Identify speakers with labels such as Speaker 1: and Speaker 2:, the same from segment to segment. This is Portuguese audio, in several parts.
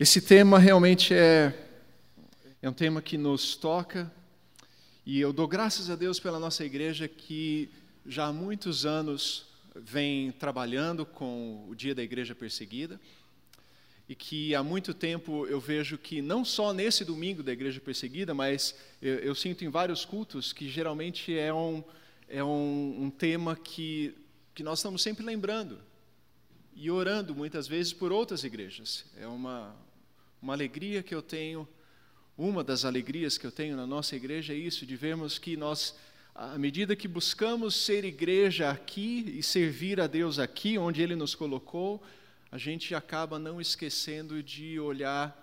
Speaker 1: Esse tema realmente é, é um tema que nos toca, e eu dou graças a Deus pela nossa igreja que já há muitos anos vem trabalhando com o Dia da Igreja Perseguida, e que há muito tempo eu vejo que não só nesse domingo da Igreja Perseguida, mas eu, eu sinto em vários cultos que geralmente é um, é um, um tema que, que nós estamos sempre lembrando e orando muitas vezes por outras igrejas. É uma, uma alegria que eu tenho, uma das alegrias que eu tenho na nossa igreja é isso, de vermos que nós, à medida que buscamos ser igreja aqui e servir a Deus aqui, onde Ele nos colocou, a gente acaba não esquecendo de olhar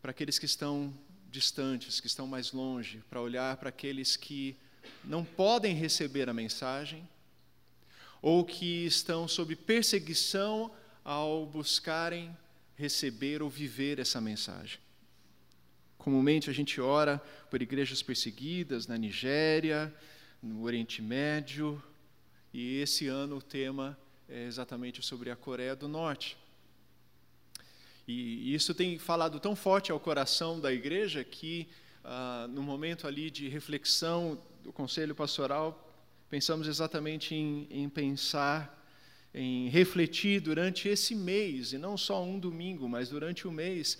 Speaker 1: para aqueles que estão distantes, que estão mais longe, para olhar para aqueles que não podem receber a mensagem, ou que estão sob perseguição ao buscarem receber ou viver essa mensagem. Comumente a gente ora por igrejas perseguidas na Nigéria, no Oriente Médio, e esse ano o tema é exatamente sobre a Coreia do Norte. E isso tem falado tão forte ao coração da igreja que, ah, no momento ali de reflexão do conselho pastoral, pensamos exatamente em, em pensar em refletir durante esse mês, e não só um domingo, mas durante o mês,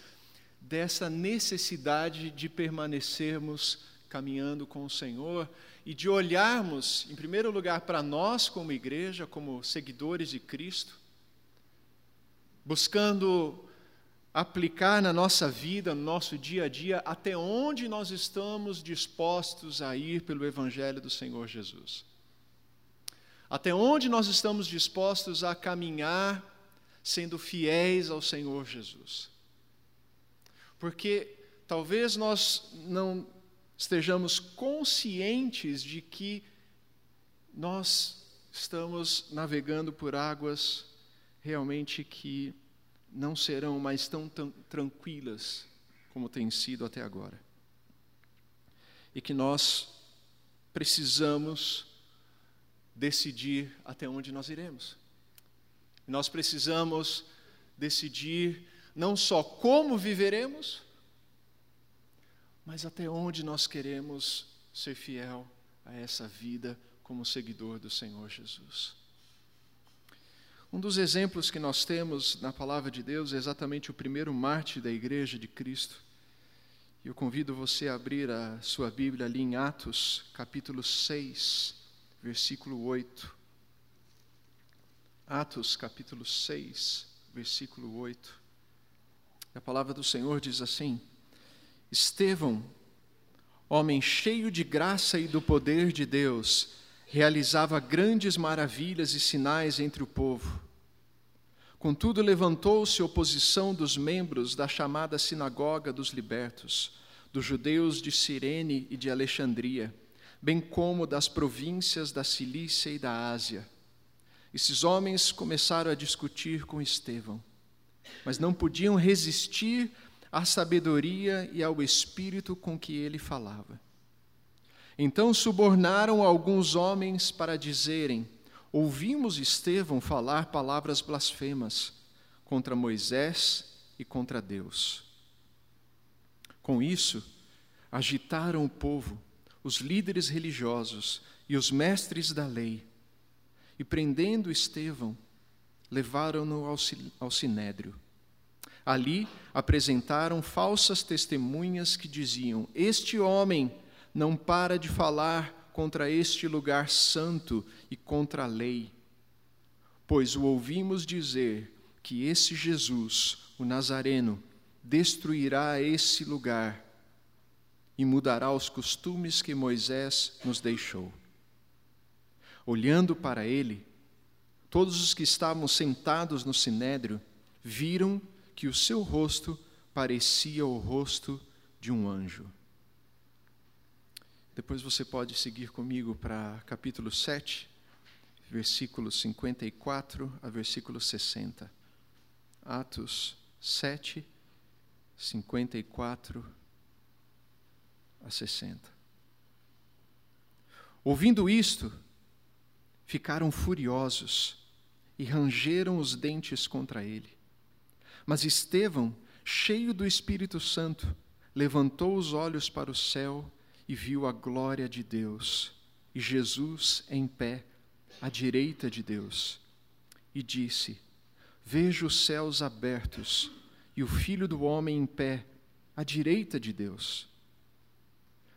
Speaker 1: dessa necessidade de permanecermos caminhando com o Senhor e de olharmos, em primeiro lugar, para nós como igreja, como seguidores de Cristo, buscando aplicar na nossa vida, no nosso dia a dia, até onde nós estamos dispostos a ir pelo Evangelho do Senhor Jesus. Até onde nós estamos dispostos a caminhar sendo fiéis ao Senhor Jesus. Porque talvez nós não estejamos conscientes de que nós estamos navegando por águas realmente que não serão mais tão, tranquilas como tem sido até agora. E que nós precisamos decidir até onde nós iremos. Nós precisamos decidir não só como viveremos, mas até onde nós queremos ser fiel a essa vida como seguidor do Senhor Jesus. Um dos exemplos que nós temos na palavra de Deus é exatamente o primeiro mártir da igreja de Cristo. Eu convido você a abrir a sua Bíblia ali em Atos, capítulo 6 versículo 8. Atos, capítulo 6, versículo 8. A palavra do Senhor diz assim: Estevão, homem cheio de graça e do poder de Deus, realizava grandes maravilhas e sinais entre o povo. Contudo, levantou-se oposição dos membros da chamada Sinagoga dos Libertos, dos judeus de Cirene e de Alexandria bem como das províncias da Cilícia e da Ásia. Esses homens começaram a discutir com Estevão, mas não podiam resistir à sabedoria e ao espírito com que ele falava. Então subornaram alguns homens para dizerem: Ouvimos Estevão falar palavras blasfemas contra Moisés e contra Deus. Com isso, agitaram o povo os líderes religiosos e os mestres da lei, e prendendo Estevão, levaram-no ao sinédrio. Ali apresentaram falsas testemunhas que diziam: Este homem não para de falar contra este lugar santo e contra a lei. Pois o ouvimos dizer que esse Jesus, o Nazareno, destruirá esse lugar e mudará os costumes que Moisés nos deixou. Olhando para ele, todos os que estavam sentados no sinédrio viram que o seu rosto parecia o rosto de um anjo. Depois você pode seguir comigo para capítulo 7, versículos 54 a versículo 60. Atos 7, 54 a 60. Ouvindo isto, ficaram furiosos e rangeram os dentes contra ele. Mas Estevão, cheio do Espírito Santo, levantou os olhos para o céu e viu a glória de Deus e Jesus em pé à direita de Deus. E disse: Vejo os céus abertos e o Filho do Homem em pé à direita de Deus.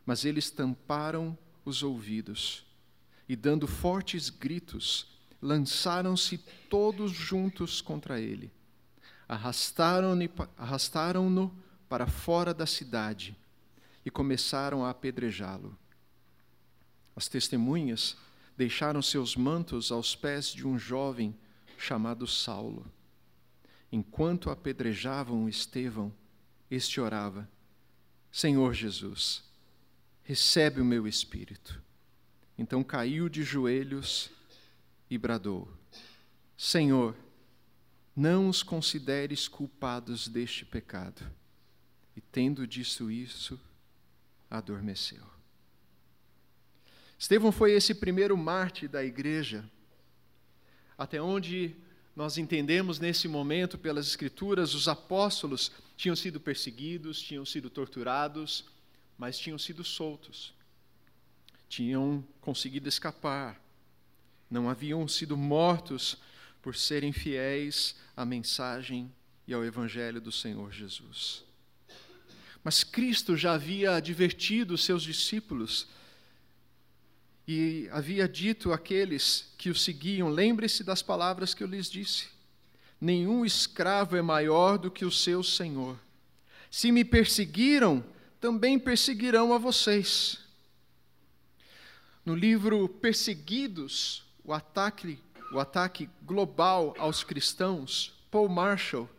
Speaker 1: Mas eles tamparam os ouvidos e, dando fortes gritos, lançaram-se todos juntos contra ele. Arrastaram-no arrastaram para fora da cidade e começaram a apedrejá-lo. As testemunhas deixaram seus mantos aos pés de um jovem chamado Saulo. Enquanto apedrejavam Estevão, este orava: Senhor Jesus, recebe o meu espírito. Então caiu de joelhos e bradou: Senhor, não os consideres culpados deste pecado. E tendo dito isso, adormeceu. Estevão foi esse primeiro mártir da igreja, até onde nós entendemos nesse momento pelas Escrituras, os apóstolos tinham sido perseguidos, tinham sido torturados, mas tinham sido soltos, tinham conseguido escapar, não haviam sido mortos por serem fiéis à mensagem e ao Evangelho do Senhor Jesus. Mas Cristo já havia advertido os seus discípulos e havia dito àqueles que o seguiam: lembre-se das palavras que eu lhes disse. Nenhum escravo é maior do que o seu senhor. Se me perseguiram, também perseguirão a vocês. No livro Perseguidos, o ataque, o ataque global aos cristãos, Paul Marshall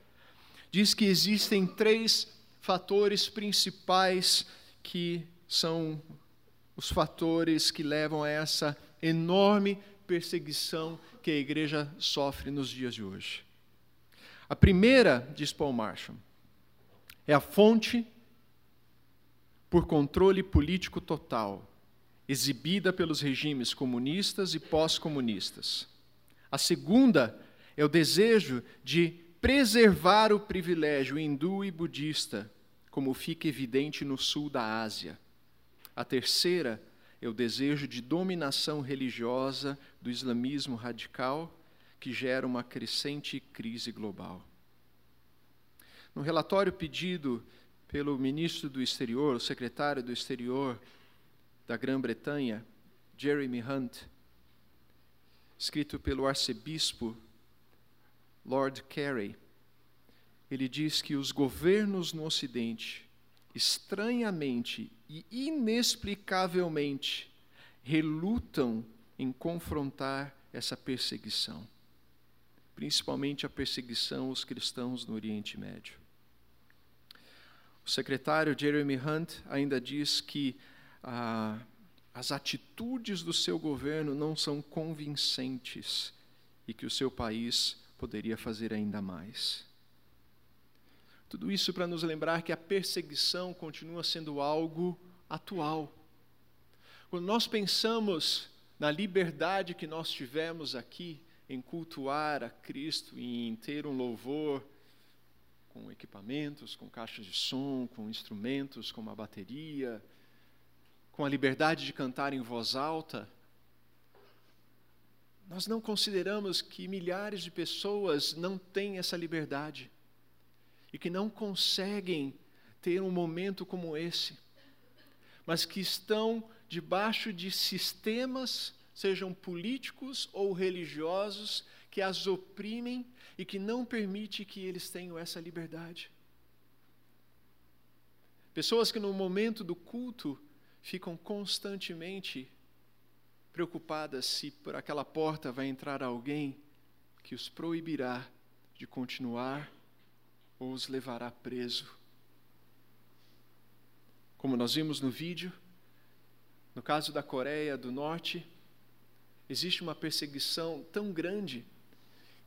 Speaker 1: diz que existem três fatores principais que são os fatores que levam a essa enorme perseguição que a igreja sofre nos dias de hoje. A primeira, diz Paul Marshall, é a fonte por controle político total, exibida pelos regimes comunistas e pós-comunistas. A segunda é o desejo de preservar o privilégio hindu e budista, como fica evidente no sul da Ásia. A terceira é o desejo de dominação religiosa do islamismo radical, que gera uma crescente crise global. No relatório pedido pelo ministro do Exterior, o secretário do Exterior da Grã-Bretanha, Jeremy Hunt, escrito pelo arcebispo Lord Carey, ele diz que os governos no Ocidente estranhamente e inexplicavelmente relutam em confrontar essa perseguição, principalmente a perseguição aos cristãos no Oriente Médio. O secretário Jeremy Hunt ainda diz que ah, as atitudes do seu governo não são convincentes e que o seu país poderia fazer ainda mais. Tudo isso para nos lembrar que a perseguição continua sendo algo atual. Quando nós pensamos na liberdade que nós tivemos aqui em cultuar a Cristo e em ter um louvor com equipamentos, com caixas de som, com instrumentos, como a bateria, com a liberdade de cantar em voz alta, nós não consideramos que milhares de pessoas não têm essa liberdade e que não conseguem ter um momento como esse, mas que estão debaixo de sistemas, sejam políticos ou religiosos, que as oprimem e que não permite que eles tenham essa liberdade. Pessoas que no momento do culto ficam constantemente preocupadas se por aquela porta vai entrar alguém que os proibirá de continuar ou os levará preso. Como nós vimos no vídeo, no caso da Coreia do Norte, existe uma perseguição tão grande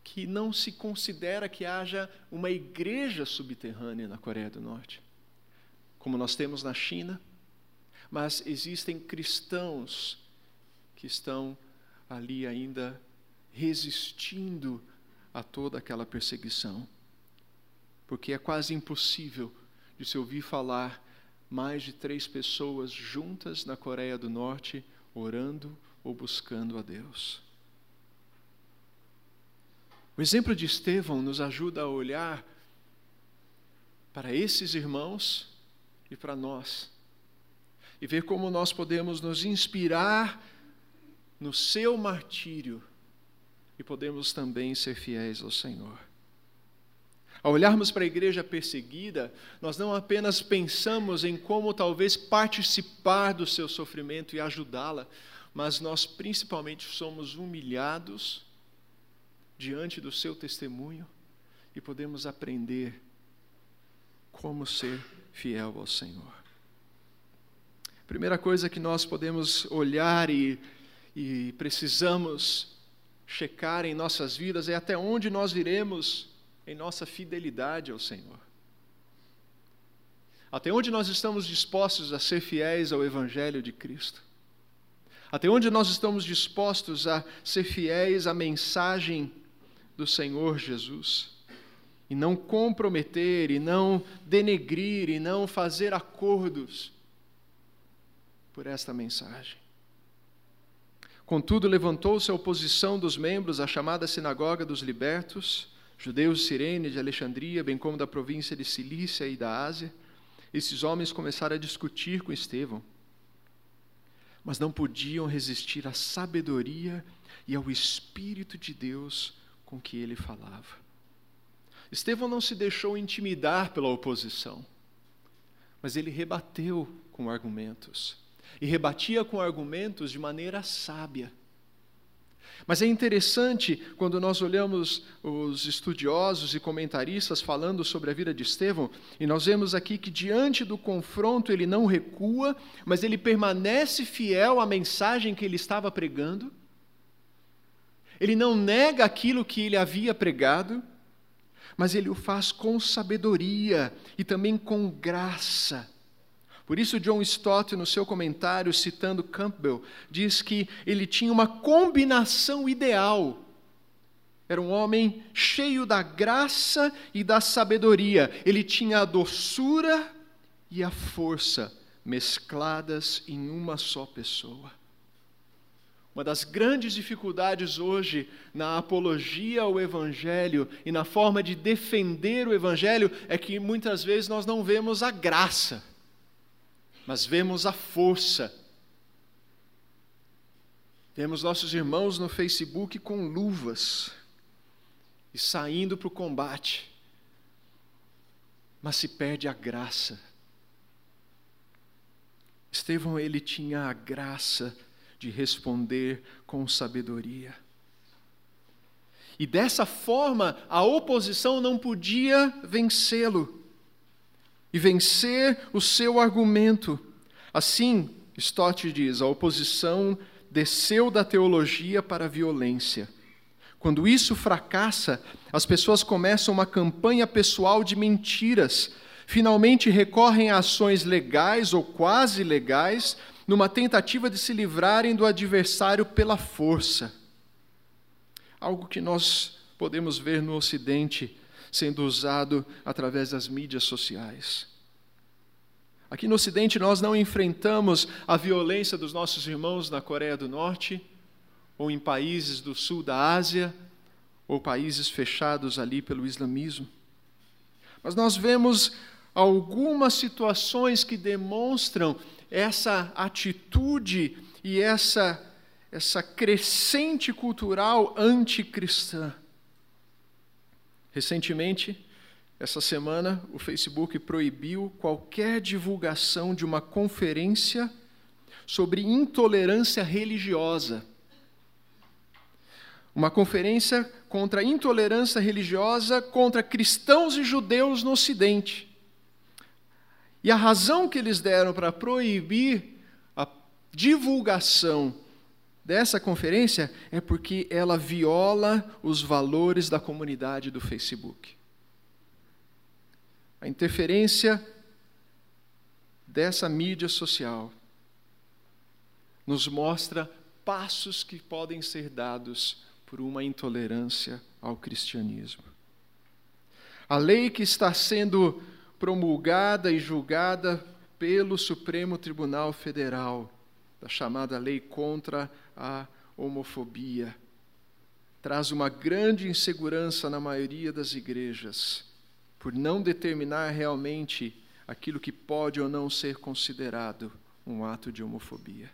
Speaker 1: que não se considera que haja uma igreja subterrânea na Coreia do Norte, como nós temos na China, mas existem cristãos que estão ali ainda resistindo a toda aquela perseguição porque é quase impossível de se ouvir falar mais de três pessoas juntas na Coreia do Norte orando ou buscando a Deus. O exemplo de Estevão nos ajuda a olhar para esses irmãos e para nós e ver como nós podemos nos inspirar no seu martírio e podemos também ser fiéis ao Senhor. Ao olharmos para a igreja perseguida, nós não apenas pensamos em como talvez participar do seu sofrimento e ajudá-la, mas nós principalmente somos humilhados diante do seu testemunho e podemos aprender como ser fiel ao Senhor. Primeira coisa que nós podemos olhar e, e precisamos checar em nossas vidas é até onde nós iremos em nossa fidelidade ao Senhor. Até onde nós estamos dispostos a ser fiéis ao Evangelho de Cristo. Até onde nós estamos dispostos a ser fiéis à mensagem do Senhor Jesus. E não comprometer, e não denegrir, e não fazer acordos por esta mensagem. Contudo, levantou-se a oposição dos membros à chamada Sinagoga dos Libertos, judeus de Cirene, de Alexandria, bem como da província de Cilícia e da Ásia. Esses homens começaram a discutir com Estevão, mas não podiam resistir à sabedoria e ao Espírito de Deus com que ele falava. Estevão não se deixou intimidar pela oposição, mas ele rebateu com argumentos e rebatia com argumentos de maneira sábia. Mas é interessante quando nós olhamos os estudiosos e comentaristas falando sobre a vida de Estevão, e nós vemos aqui que diante do confronto ele não recua, mas ele permanece fiel à mensagem que ele estava pregando. Ele não nega aquilo que ele havia pregado, mas ele o faz com sabedoria e também com graça por isso, John Stott, no seu comentário, citando Campbell, diz que ele tinha uma combinação ideal. Era um homem cheio da graça e da sabedoria. Ele tinha a doçura e a força mescladas em uma só pessoa. Uma das grandes dificuldades hoje na apologia ao Evangelho e na forma de defender o Evangelho é que muitas vezes nós não vemos a graça mas vemos a força. Vemos nossos irmãos no Facebook com luvas e saindo para o combate, mas se perde a graça. Estevão, ele tinha a graça de responder com sabedoria. E dessa forma, a oposição não podia vencê-lo e vencer o seu argumento. Assim, Stott diz, a oposição desceu da teologia para a violência. Quando isso fracassa, as pessoas começam uma campanha pessoal de mentiras. Finalmente recorrem a ações legais ou quase legais, numa tentativa de se livrarem do adversário pela força. Algo que nós podemos ver no Ocidente sendo usado através das mídias sociais. Aqui no Ocidente, nós não enfrentamos a violência dos nossos irmãos na Coreia do Norte, ou em países do sul da Ásia, ou países fechados ali pelo islamismo. Mas nós vemos algumas situações que demonstram essa atitude e essa, essa crescente cultural anticristã. Recentemente, essa semana, o Facebook proibiu qualquer divulgação de uma conferência sobre intolerância religiosa. Uma conferência contra a intolerância religiosa contra cristãos e judeus no Ocidente. E a razão que eles deram para proibir a divulgação dessa conferência é porque ela viola os valores da comunidade do Facebook. A interferência dessa mídia social nos mostra passos que podem ser dados por uma intolerância ao cristianismo. A lei que está sendo promulgada e julgada pelo Supremo Tribunal Federal, da chamada lei contra a homofobia, traz uma grande insegurança na maioria das igrejas, por não determinar realmente aquilo que pode ou não ser considerado um ato de homofobia.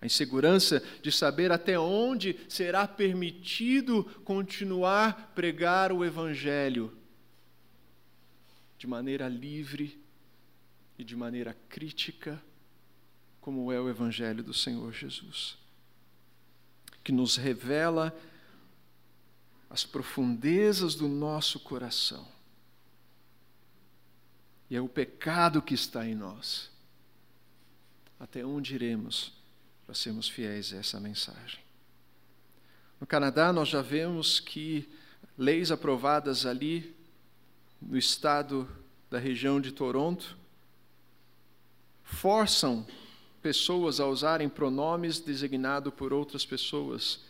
Speaker 1: A insegurança de saber até onde será permitido continuar pregar o Evangelho de maneira livre e de maneira crítica, como é o Evangelho do Senhor Jesus, que nos revela as profundezas do nosso coração. E é o pecado que está em nós. Até onde iremos? para sermos fiéis a essa mensagem. No Canadá, nós já vemos que leis aprovadas ali no estado da região de Toronto forçam pessoas a usarem pronomes designados por outras pessoas.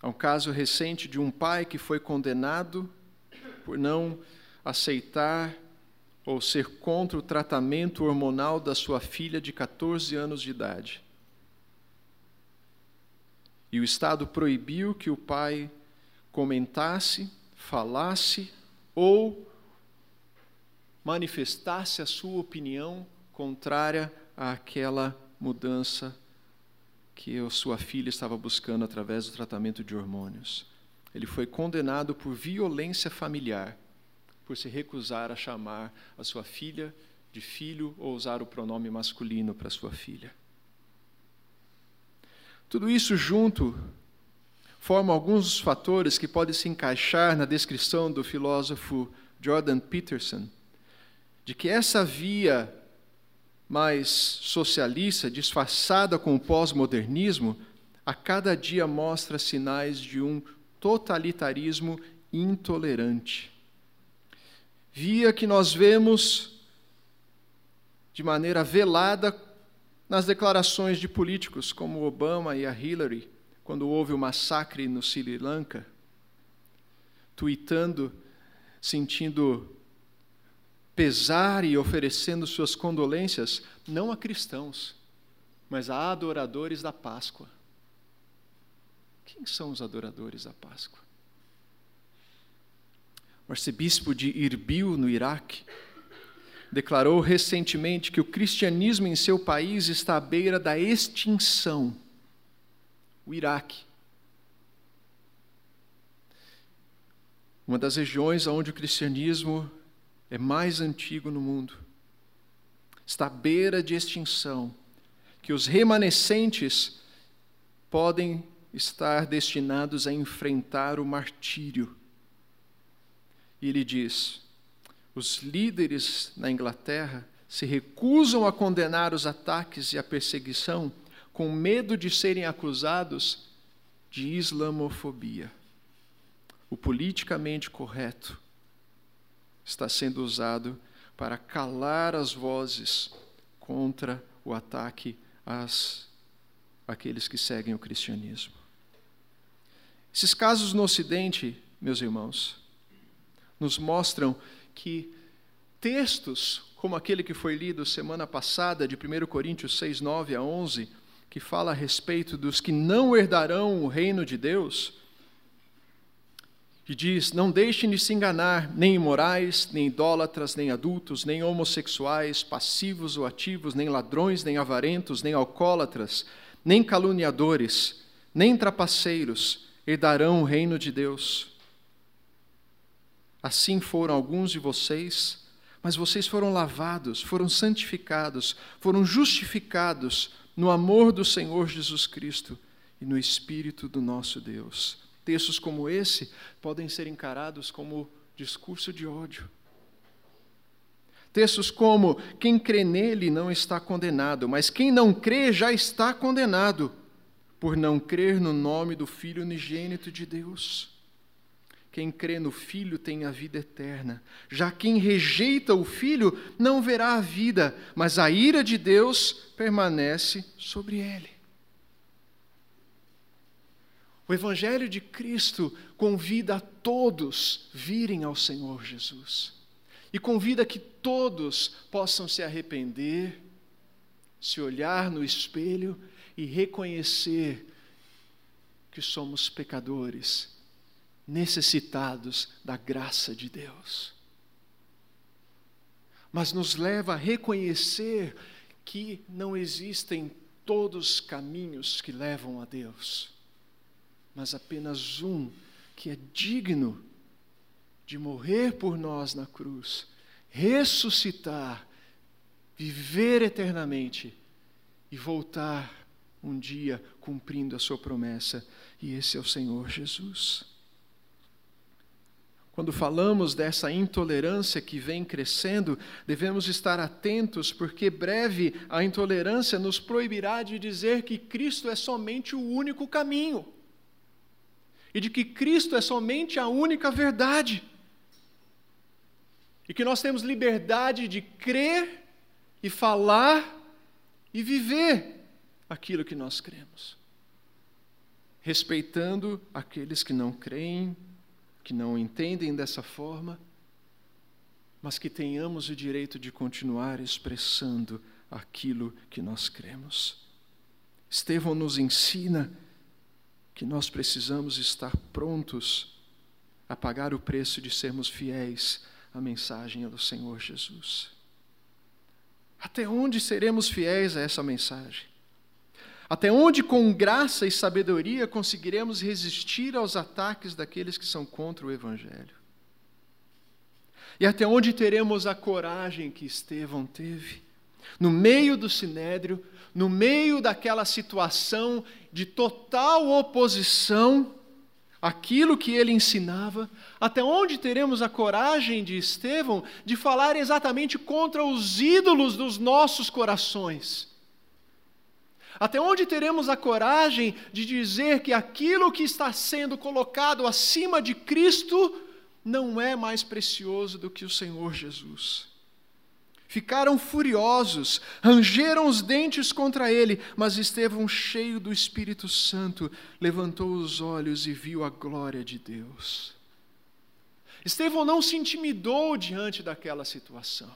Speaker 1: Há um caso recente de um pai que foi condenado por não aceitar ou ser contra o tratamento hormonal da sua filha de 14 anos de idade. E o Estado proibiu que o pai comentasse, falasse ou manifestasse a sua opinião contrária àquela mudança que a sua filha estava buscando através do tratamento de hormônios. Ele foi condenado por violência familiar por se recusar a chamar a sua filha de filho ou usar o pronome masculino para sua filha. Tudo isso junto forma alguns dos fatores que podem se encaixar na descrição do filósofo Jordan Peterson, de que essa via mais socialista, disfarçada com o pós-modernismo, a cada dia mostra sinais de um totalitarismo intolerante. Via que nós vemos de maneira velada nas declarações de políticos como Obama e a Hillary, quando houve o massacre no Sri Lanka, tuitando, sentindo pesar e oferecendo suas condolências não a cristãos, mas a adoradores da Páscoa. Quem são os adoradores da Páscoa? o arcebispo de Irbil, no Iraque, declarou recentemente que o cristianismo em seu país está à beira da extinção. O Iraque. Uma das regiões onde o cristianismo é mais antigo no mundo. Está à beira de extinção. Que os remanescentes podem estar destinados a enfrentar o martírio e ele diz: os líderes na Inglaterra se recusam a condenar os ataques e a perseguição com medo de serem acusados de islamofobia. O politicamente correto está sendo usado para calar as vozes contra o ataque às aqueles que seguem o cristianismo. Esses casos no Ocidente, meus irmãos, nos mostram que textos como aquele que foi lido semana passada, de 1 Coríntios 6, 9 a 11, que fala a respeito dos que não herdarão o reino de Deus, que diz: Não deixem de se enganar, nem imorais, nem idólatras, nem adultos, nem homossexuais, passivos ou ativos, nem ladrões, nem avarentos, nem alcoólatras, nem caluniadores, nem trapaceiros herdarão o reino de Deus. Assim foram alguns de vocês, mas vocês foram lavados, foram santificados, foram justificados no amor do Senhor Jesus Cristo e no Espírito do nosso Deus. Textos como esse podem ser encarados como discurso de ódio. Textos como: quem crê nele não está condenado, mas quem não crê já está condenado, por não crer no nome do Filho unigênito de Deus. Quem crê no Filho tem a vida eterna. Já quem rejeita o Filho não verá a vida, mas a ira de Deus permanece sobre ele. O Evangelho de Cristo convida a todos virem ao Senhor Jesus e convida que todos possam se arrepender, se olhar no espelho e reconhecer que somos pecadores, necessitados da graça de Deus. Mas nos leva a reconhecer que não existem todos os caminhos que levam a Deus mas apenas um que é digno de morrer por nós na cruz, ressuscitar, viver eternamente e voltar um dia cumprindo a sua promessa, e esse é o Senhor Jesus. Quando falamos dessa intolerância que vem crescendo, devemos estar atentos, porque breve a intolerância nos proibirá de dizer que Cristo é somente o único caminho e de que Cristo é somente a única verdade. E que nós temos liberdade de crer e falar e viver aquilo que nós cremos. Respeitando aqueles que não creem, que não entendem dessa forma, mas que tenhamos o direito de continuar expressando aquilo que nós cremos. Estevão nos ensina que nós precisamos estar prontos a pagar o preço de sermos fiéis à mensagem do Senhor Jesus. Até onde seremos fiéis a essa mensagem? Até onde, com graça e sabedoria, conseguiremos resistir aos ataques daqueles que são contra o Evangelho? E até onde teremos a coragem que Estevão teve? No meio do sinédrio, no meio daquela situação de total oposição àquilo que ele ensinava, até onde teremos a coragem de Estevão de falar exatamente contra os ídolos dos nossos corações? Até onde teremos a coragem de dizer que aquilo que está sendo colocado acima de Cristo não é mais precioso do que o Senhor Jesus? Ficaram furiosos, rangeram os dentes contra ele, mas Estevão, cheio do Espírito Santo, levantou os olhos e viu a glória de Deus. Estevão não se intimidou diante daquela situação.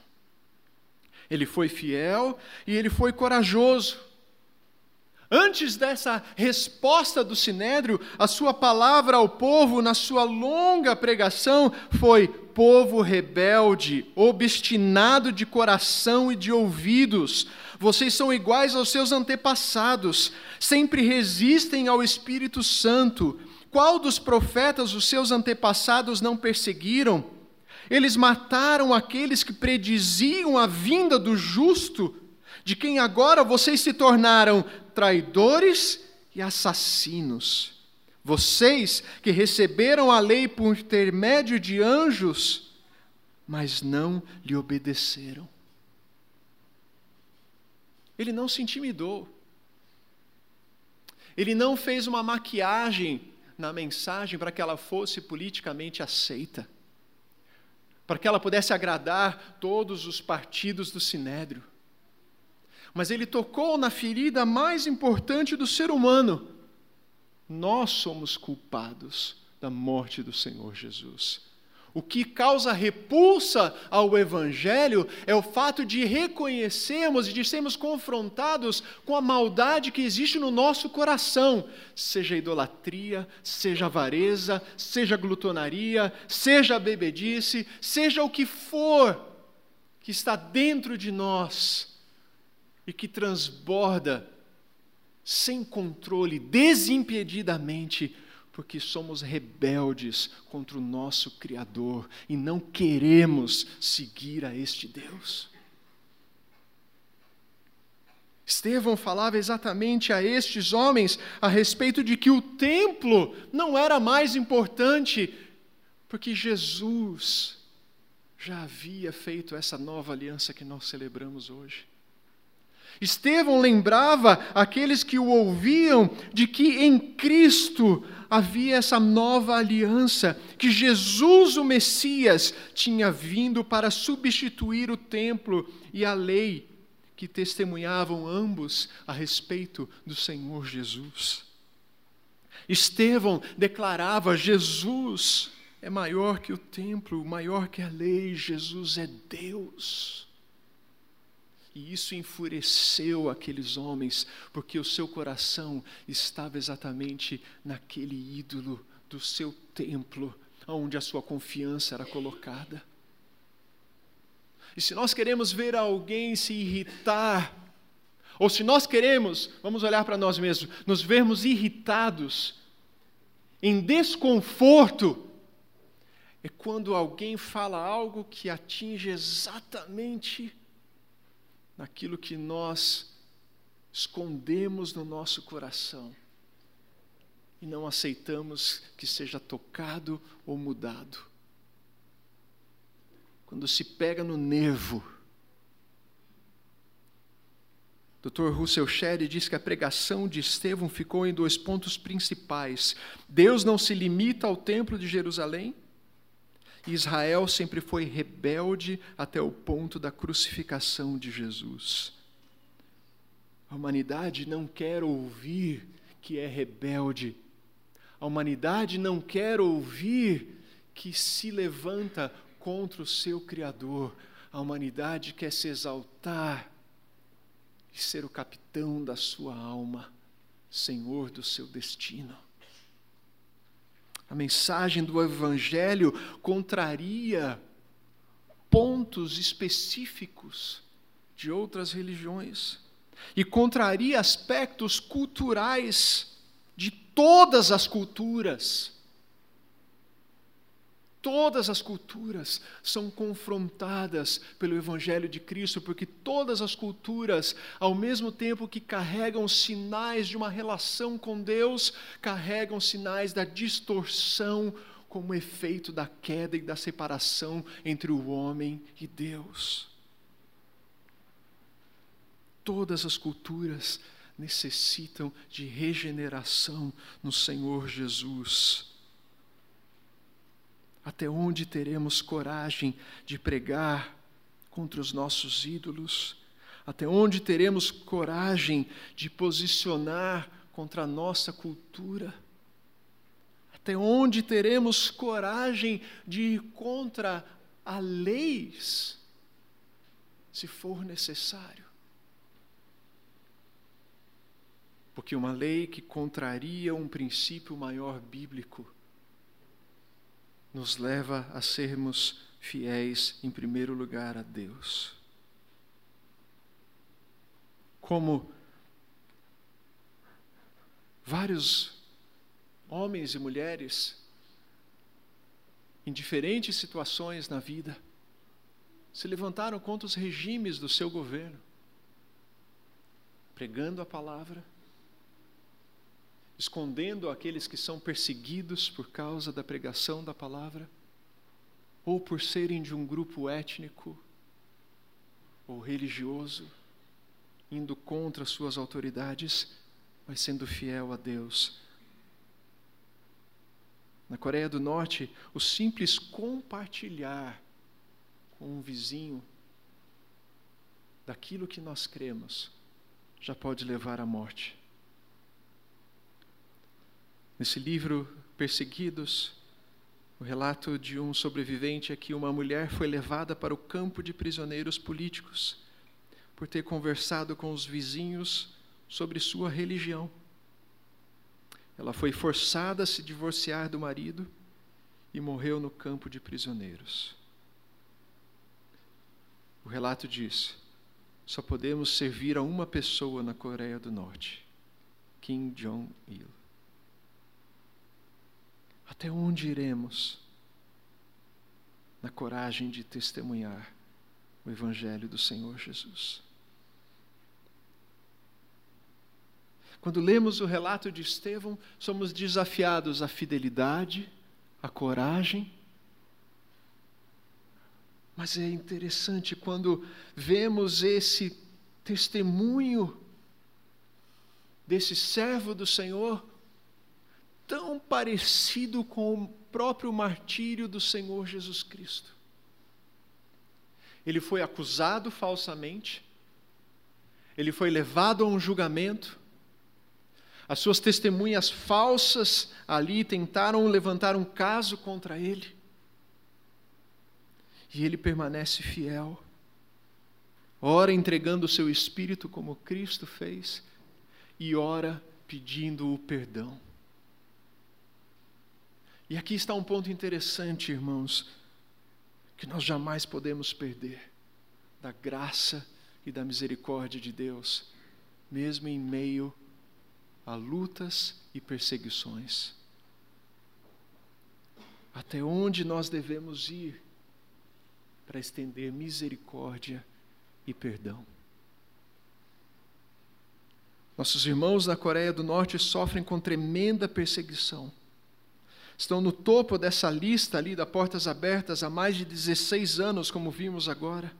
Speaker 1: Ele foi fiel e ele foi corajoso. Antes dessa resposta do sinédrio, a sua palavra ao povo na sua longa pregação foi: povo rebelde, obstinado de coração e de ouvidos, vocês são iguais aos seus antepassados, sempre resistem ao Espírito Santo. Qual dos profetas os seus antepassados não perseguiram? Eles mataram aqueles que prediziam a vinda do justo, de quem agora vocês se tornaram traidores e assassinos. Vocês que receberam a lei por intermédio de anjos, mas não lhe obedeceram. Ele não se intimidou. Ele não fez uma maquiagem na mensagem para que ela fosse politicamente aceita, para que ela pudesse agradar todos os partidos do sinédrio mas ele tocou na ferida mais importante do ser humano. Nós somos culpados da morte do Senhor Jesus. O que causa repulsa ao Evangelho é o fato de reconhecermos e de sermos confrontados com a maldade que existe no nosso coração, seja idolatria, seja avareza, seja glutonaria, seja bebedice, seja o que for que está dentro de nós e que transborda sem controle, desimpedidamente, porque somos rebeldes contra o nosso Criador e não queremos seguir a este Deus. Estevão falava exatamente a estes homens a respeito de que o templo não era mais importante, porque Jesus já havia feito essa nova aliança que nós celebramos hoje. Estevão lembrava aqueles que o ouviam de que em Cristo havia essa nova aliança, que Jesus, o Messias, tinha vindo para substituir o templo e a lei que testemunhavam ambos a respeito do Senhor Jesus. Estevão declarava: Jesus é maior que o templo, maior que a lei, Jesus é Deus. E isso enfureceu aqueles homens, porque o seu coração estava exatamente naquele ídolo do seu templo, onde a sua confiança era colocada. E se nós queremos ver alguém se irritar, ou se nós queremos, vamos olhar para nós mesmos, nos vermos irritados, em desconforto, é quando alguém fala algo que atinge exatamente naquilo que nós escondemos no nosso coração e não aceitamos que seja tocado ou mudado. Quando se pega no nervo. Dr. Russell Shedd diz que a pregação de Estevão ficou em dois pontos principais. Deus não se limita ao templo de Jerusalém, Israel sempre foi rebelde até o ponto da crucificação de Jesus. A humanidade não quer ouvir que é rebelde. A humanidade não quer ouvir que se levanta contra o seu Criador. A humanidade quer se exaltar e ser o capitão da sua alma, senhor do seu destino. A mensagem do Evangelho contraria pontos específicos de outras religiões e contraria aspectos culturais de todas as culturas. Todas as culturas são confrontadas pelo Evangelho de Cristo, porque todas as culturas, ao mesmo tempo que carregam sinais de uma relação com Deus, carregam sinais da distorção como efeito da queda e da separação entre o homem e Deus. Todas as culturas necessitam de regeneração no Senhor Jesus. Até onde teremos coragem de pregar contra os nossos ídolos? Até onde teremos coragem de posicionar contra a nossa cultura? Até onde teremos coragem de ir contra a leis, se for necessário? Porque uma lei que contraria um princípio maior bíblico nos leva a sermos fiéis, em primeiro lugar, a Deus. Como vários homens e mulheres, em diferentes situações na vida, se levantaram contra os regimes do seu governo, pregando a palavra, escondendo aqueles que são perseguidos por causa da pregação da palavra, ou por serem de um grupo étnico ou religioso, indo contra suas autoridades, mas sendo fiel a Deus. Na Coreia do Norte, o simples compartilhar com um vizinho daquilo que nós cremos já pode levar à morte. Nesse livro, Perseguidos, o relato de um sobrevivente é que uma mulher foi levada para o campo de prisioneiros políticos por ter conversado com os vizinhos sobre sua religião. Ela foi forçada a se divorciar do marido e morreu no campo de prisioneiros. O relato diz: só podemos servir a uma pessoa na Coreia do Norte, Kim Jong-il. Até onde iremos na coragem de testemunhar o Evangelho do Senhor Jesus? Quando lemos o relato de Estevão, somos desafiados à fidelidade, à coragem. Mas é interessante quando vemos esse testemunho desse servo do Senhor tão parecido com o próprio martírio do Senhor Jesus Cristo. Ele foi acusado falsamente, ele foi levado a um julgamento, As suas testemunhas falsas ali tentaram levantar um caso contra ele. E ele permanece fiel. Ora entregando o seu espírito como Cristo fez, e ora pedindo o perdão. E aqui está um ponto interessante, irmãos, que nós jamais podemos perder da graça e da misericórdia de Deus, mesmo em meio a lutas e perseguições. Até onde nós devemos ir para estender misericórdia e perdão? Nossos irmãos na Coreia do Norte sofrem com tremenda perseguição estão no topo dessa lista ali da Portas Abertas há mais de 16 anos, como vimos agora.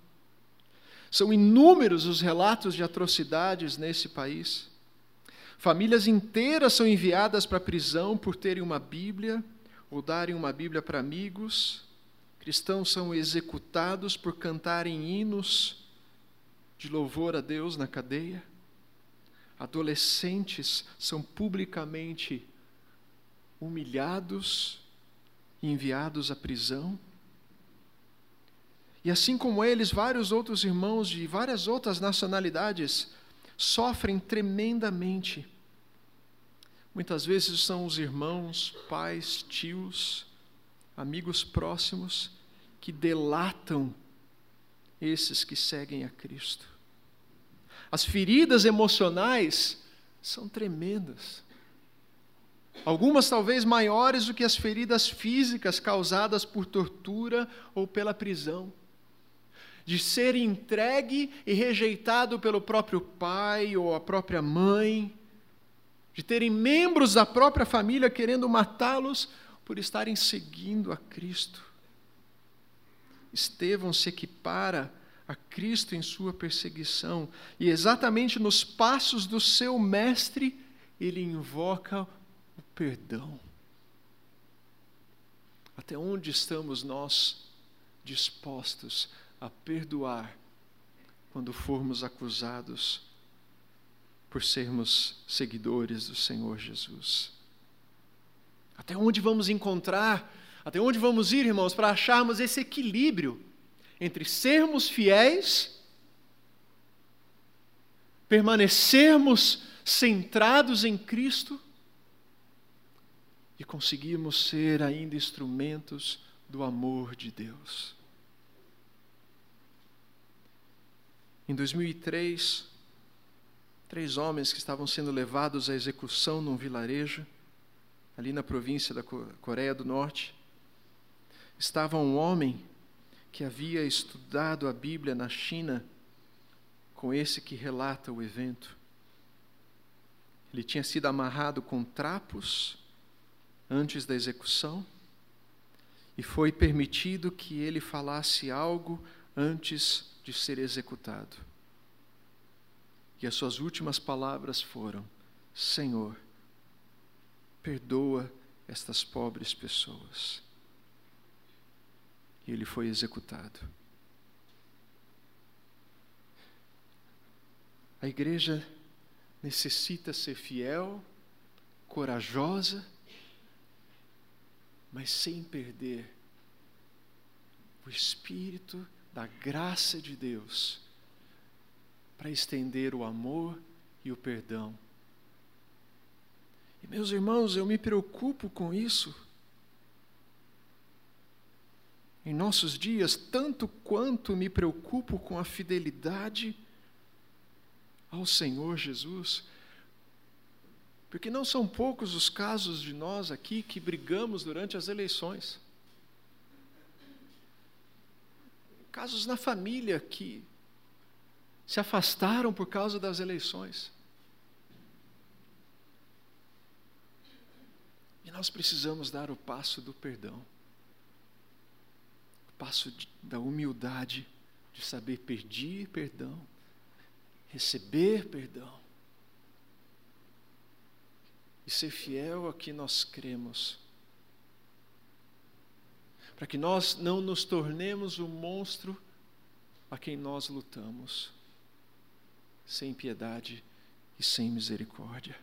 Speaker 1: São inúmeros os relatos de atrocidades nesse país. Famílias inteiras são enviadas para a prisão por terem uma Bíblia ou darem uma Bíblia para amigos. Cristãos são executados por cantarem hinos de louvor a Deus na cadeia. Adolescentes são publicamente humilhados enviados à prisão. E assim como eles, vários outros irmãos de várias outras nacionalidades sofrem tremendamente. Muitas vezes são os irmãos, pais, tios, amigos próximos que delatam esses que seguem a Cristo. As feridas emocionais são tremendas. Algumas talvez maiores do que as feridas físicas causadas por tortura ou pela prisão. De ser entregue e rejeitado pelo próprio pai ou a própria mãe, de terem membros da própria família querendo matá-los por estarem seguindo a Cristo. Estevão se equipara a Cristo em sua perseguição, e exatamente nos passos do seu mestre, ele invoca perdão. Até onde estamos nós dispostos a perdoar quando formos acusados por sermos seguidores do Senhor Jesus? Até onde vamos encontrar, até onde vamos ir, irmãos, para acharmos esse equilíbrio entre sermos fiéis, permanecermos centrados em Cristo e conseguirmos ser ainda instrumentos do amor de Deus. Em 2003, três homens que estavam sendo levados à execução num vilarejo, ali na província da Coreia do Norte, estava um homem que havia estudado a Bíblia na China com esse que relata o evento. Ele tinha sido amarrado com trapos antes da execução, e foi permitido que ele falasse algo antes de ser executado. E as suas últimas palavras foram: Senhor, perdoa estas pobres pessoas. E ele foi executado. A igreja necessita ser fiel, corajosa, mas sem perder o espírito da graça de Deus para estender o amor e o perdão. E meus irmãos, eu me preocupo com isso. Em nossos dias, tanto quanto me preocupo com a fidelidade ao Senhor Jesus, porque não são poucos os casos de nós aqui que brigamos durante as eleições. Casos na família que se afastaram por causa das eleições. E nós precisamos dar o passo do perdão, o passo de, da humildade, de saber pedir perdão, receber perdão e ser fiel a que nós cremos. Para que nós não nos tornemos o monstro a quem nós lutamos, sem piedade e sem misericórdia.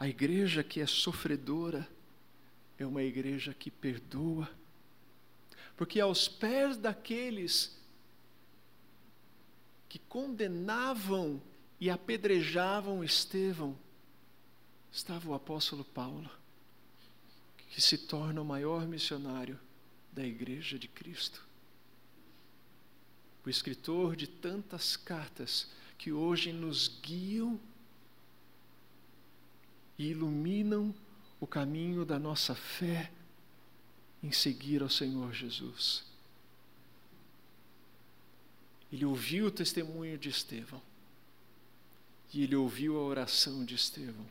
Speaker 1: A igreja que é sofredora é uma igreja que perdoa. Porque aos pés daqueles que condenavam e apedrejavam Estevão, estava o apóstolo Paulo, que se torna o maior missionário da Igreja de Cristo. O escritor de tantas cartas que hoje nos guiam e iluminam o caminho da nossa fé em seguir ao Senhor Jesus. Ele ouviu o testemunho de Estevão e ele ouviu a oração de Estevão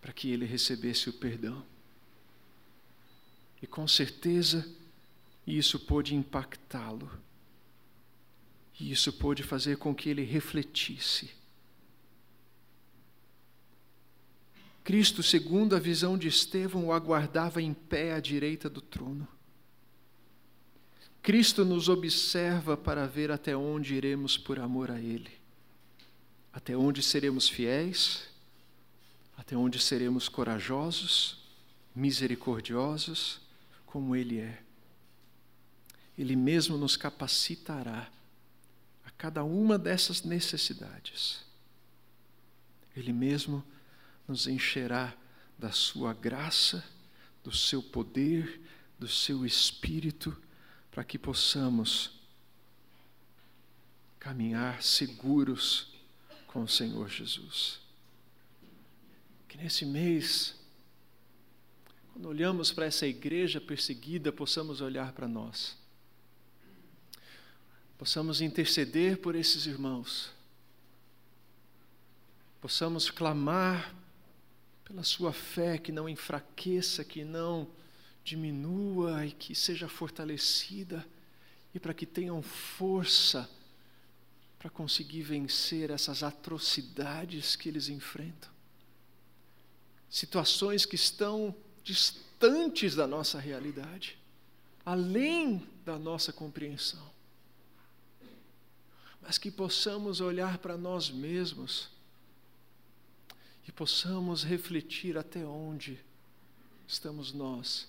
Speaker 1: para que ele recebesse o perdão. E com certeza isso pôde impactá-lo. E isso pôde fazer com que ele refletisse. Cristo, segundo a visão de Estevão, o aguardava em pé à direita do trono. Cristo nos observa para ver até onde iremos por amor a Ele, até onde seremos fiéis até onde seremos corajosos, misericordiosos, como Ele é. Ele mesmo nos capacitará a cada uma dessas necessidades. Ele mesmo nos encherá da Sua graça, do Seu poder, do Seu Espírito, para que possamos caminhar seguros com o Senhor Jesus. Que nesse mês, quando olhamos para essa igreja perseguida, possamos olhar para nós, possamos interceder por esses irmãos, possamos clamar pela sua fé que não enfraqueça, que não diminua e que seja fortalecida, e para que tenham força para conseguir vencer essas atrocidades que eles enfrentam situações que estão distantes da nossa realidade, além da nossa compreensão. Mas que possamos olhar para nós mesmos e possamos refletir até onde estamos nós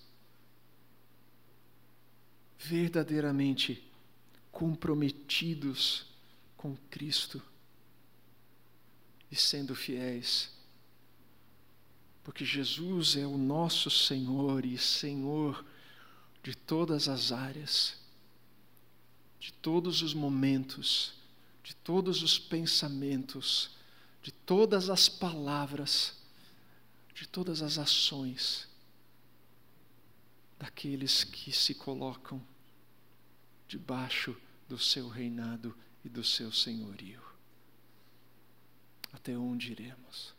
Speaker 1: verdadeiramente comprometidos com Cristo e sendo fiéis. Porque Jesus é o nosso Senhor e Senhor de todas as áreas, de todos os momentos, de todos os pensamentos, de todas as palavras, de todas as ações daqueles que se colocam debaixo do seu reinado e do seu senhorio. Até onde iremos?